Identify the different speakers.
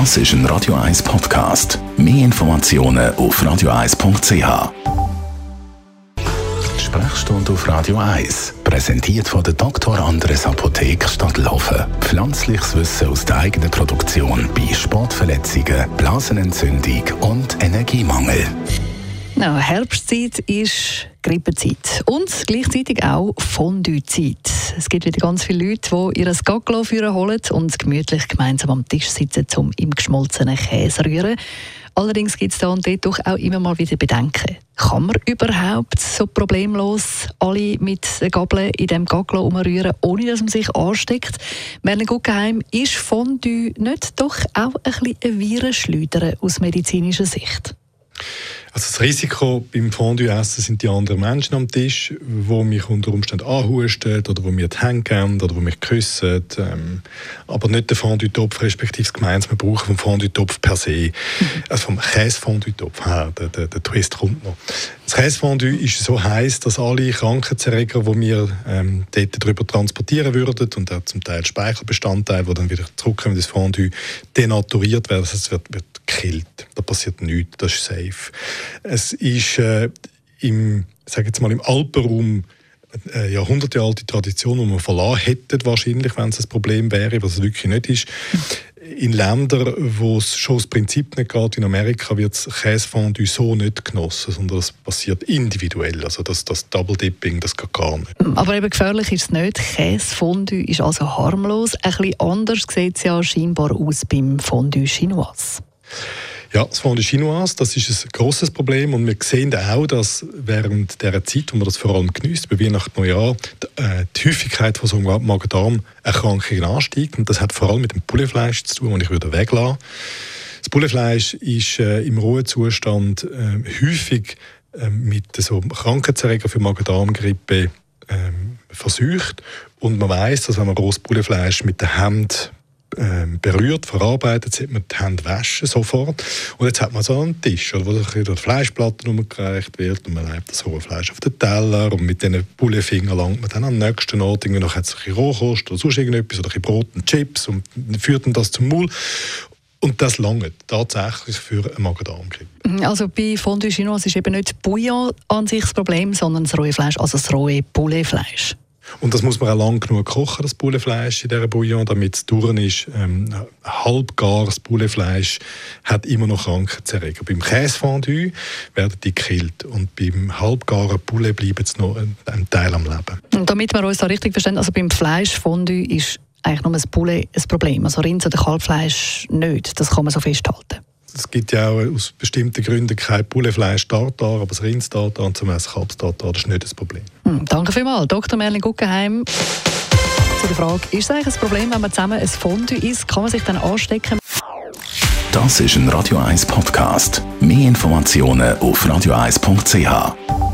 Speaker 1: Das ist ein Radio 1 Podcast. Mehr Informationen auf radio1.ch. Sprechstunde auf Radio 1. Präsentiert von der Dr. Andres Apotheke Stadtlaufen. Pflanzliches Wissen aus der eigenen Produktion bei Sportverletzungen, Blasenentzündung und Energiemangel.
Speaker 2: Ja, Herbstzeit ist Grippezeit und gleichzeitig auch Fondue-Zeit. Es gibt wieder ganz viele Leute, die ihr Gaglo holen und gemütlich gemeinsam am Tisch sitzen, um im geschmolzenen Käse zu rühren. Allerdings gibt es da und dort doch auch immer mal wieder Bedenken. Kann man überhaupt so problemlos alle mit Gabeln in dem Gaglo umrühren, ohne dass man sich ansteckt? Merlin Guggenheim, ist Fondue nicht doch auch ein bisschen ein Virenschleudern aus medizinischer Sicht?
Speaker 3: Also das Risiko beim Fondue-Essen sind die anderen Menschen am Tisch, die mich unter Umständen anhusten oder die mir die Hände geben oder die mich küssen. Ähm, aber nicht der Fondue-Topf, respektive das gemeinsame Brauchen vom Fondue-Topf per se. Mhm. Also vom Käse-Fondue-Topf her, der, der, der, Twist kommt noch. Das Käse-Fondue ist so heiß, dass alle Krankheitserreger, die wir ähm, dort drüber transportieren würden und auch zum Teil Speichelbestandteile, die dann wieder zurückkommen das Fondue, denaturiert werden. Das wird, wird gekillt. Da passiert nichts, das ist safe. Es ist äh, im, sag jetzt mal, im Alpenraum eine jahrhundertealte Tradition, die man verlassen hätte, wahrscheinlich, wenn es ein Problem wäre, was es wirklich nicht ist. In Ländern, wo es schon das Prinzip nicht geht, in Amerika wird das Käsefondue so nicht genossen, sondern das passiert individuell. Also das, das Double Dipping, das geht gar nicht.
Speaker 2: Aber eben gefährlich ist es nicht. Käsefondue ist also harmlos. Ein bisschen anders sieht es ja scheinbar aus beim Fondue Chinoise.
Speaker 3: Ja, das Fondue Chinoise, das ist ein grosses Problem und wir sehen auch, dass während der Zeit, wo man das vor allem genießt, bei Weihnachten, Neujahr, die, äh, die Häufigkeit von so Magen-Darm-Erkrankungen ansteigt und das hat vor allem mit dem Pullefleisch zu tun, das ich würde weglassen. Das Pullefleisch ist äh, im Ruhezustand äh, häufig äh, mit so Krankheitserregern für Magen-Darm-Grippe ähm, versucht und man weiß, dass wenn man rohes Pullefleisch mit der Hand berührt, verarbeitet, sieht man die Hände waschen sofort. Und jetzt hat man so einen Tisch, wo durch Fleischplatten umgereicht wird und man legt das hohe Fleisch auf den Teller und mit diesen Bullefingern langt man dann am nächsten Ort irgendwie noch ein bisschen Rohkost oder sonst irgendetwas oder ein Brot und Chips und führt dann das zum Maul. Und das lange tatsächlich für eine Magen-Darm-Grippe.
Speaker 2: Also bei Fondue Chinoise ist eben nicht Bouillon an sich das Problem, sondern das rohe Fleisch, also das rohe Pouletfleisch.
Speaker 3: Und das muss man auch lang genug kochen, das Bullefleisch in dieser Bouillon, damit es durch ist. Ähm, halbgares Bullefleisch hat immer noch Krankheitserreger. Beim Käsefondue werden die gekillt und beim halbgaren Poulet bleibt es noch ein, ein, Teil am Leben.
Speaker 2: Und damit wir uns da richtig verstehen, also beim Fleischfondue ist eigentlich nur das Poulet ein Problem, also Rind- oder Kalbfleisch nicht. Das kann man so festhalten
Speaker 3: es gibt ja auch aus bestimmten Gründen kein Bullefleisch Tartar, aber das Rinds Tartar und zum Beispiel Kalbs Tartar, das ist nicht das Problem.
Speaker 2: Danke vielmals, Dr. Merlin Guggenheim. Zu der Frage, ist es eigentlich ein Problem, wenn man zusammen ein Fondue isst, kann man sich dann anstecken?
Speaker 1: Das ist ein Radio 1 Podcast. Mehr Informationen auf radio1.ch.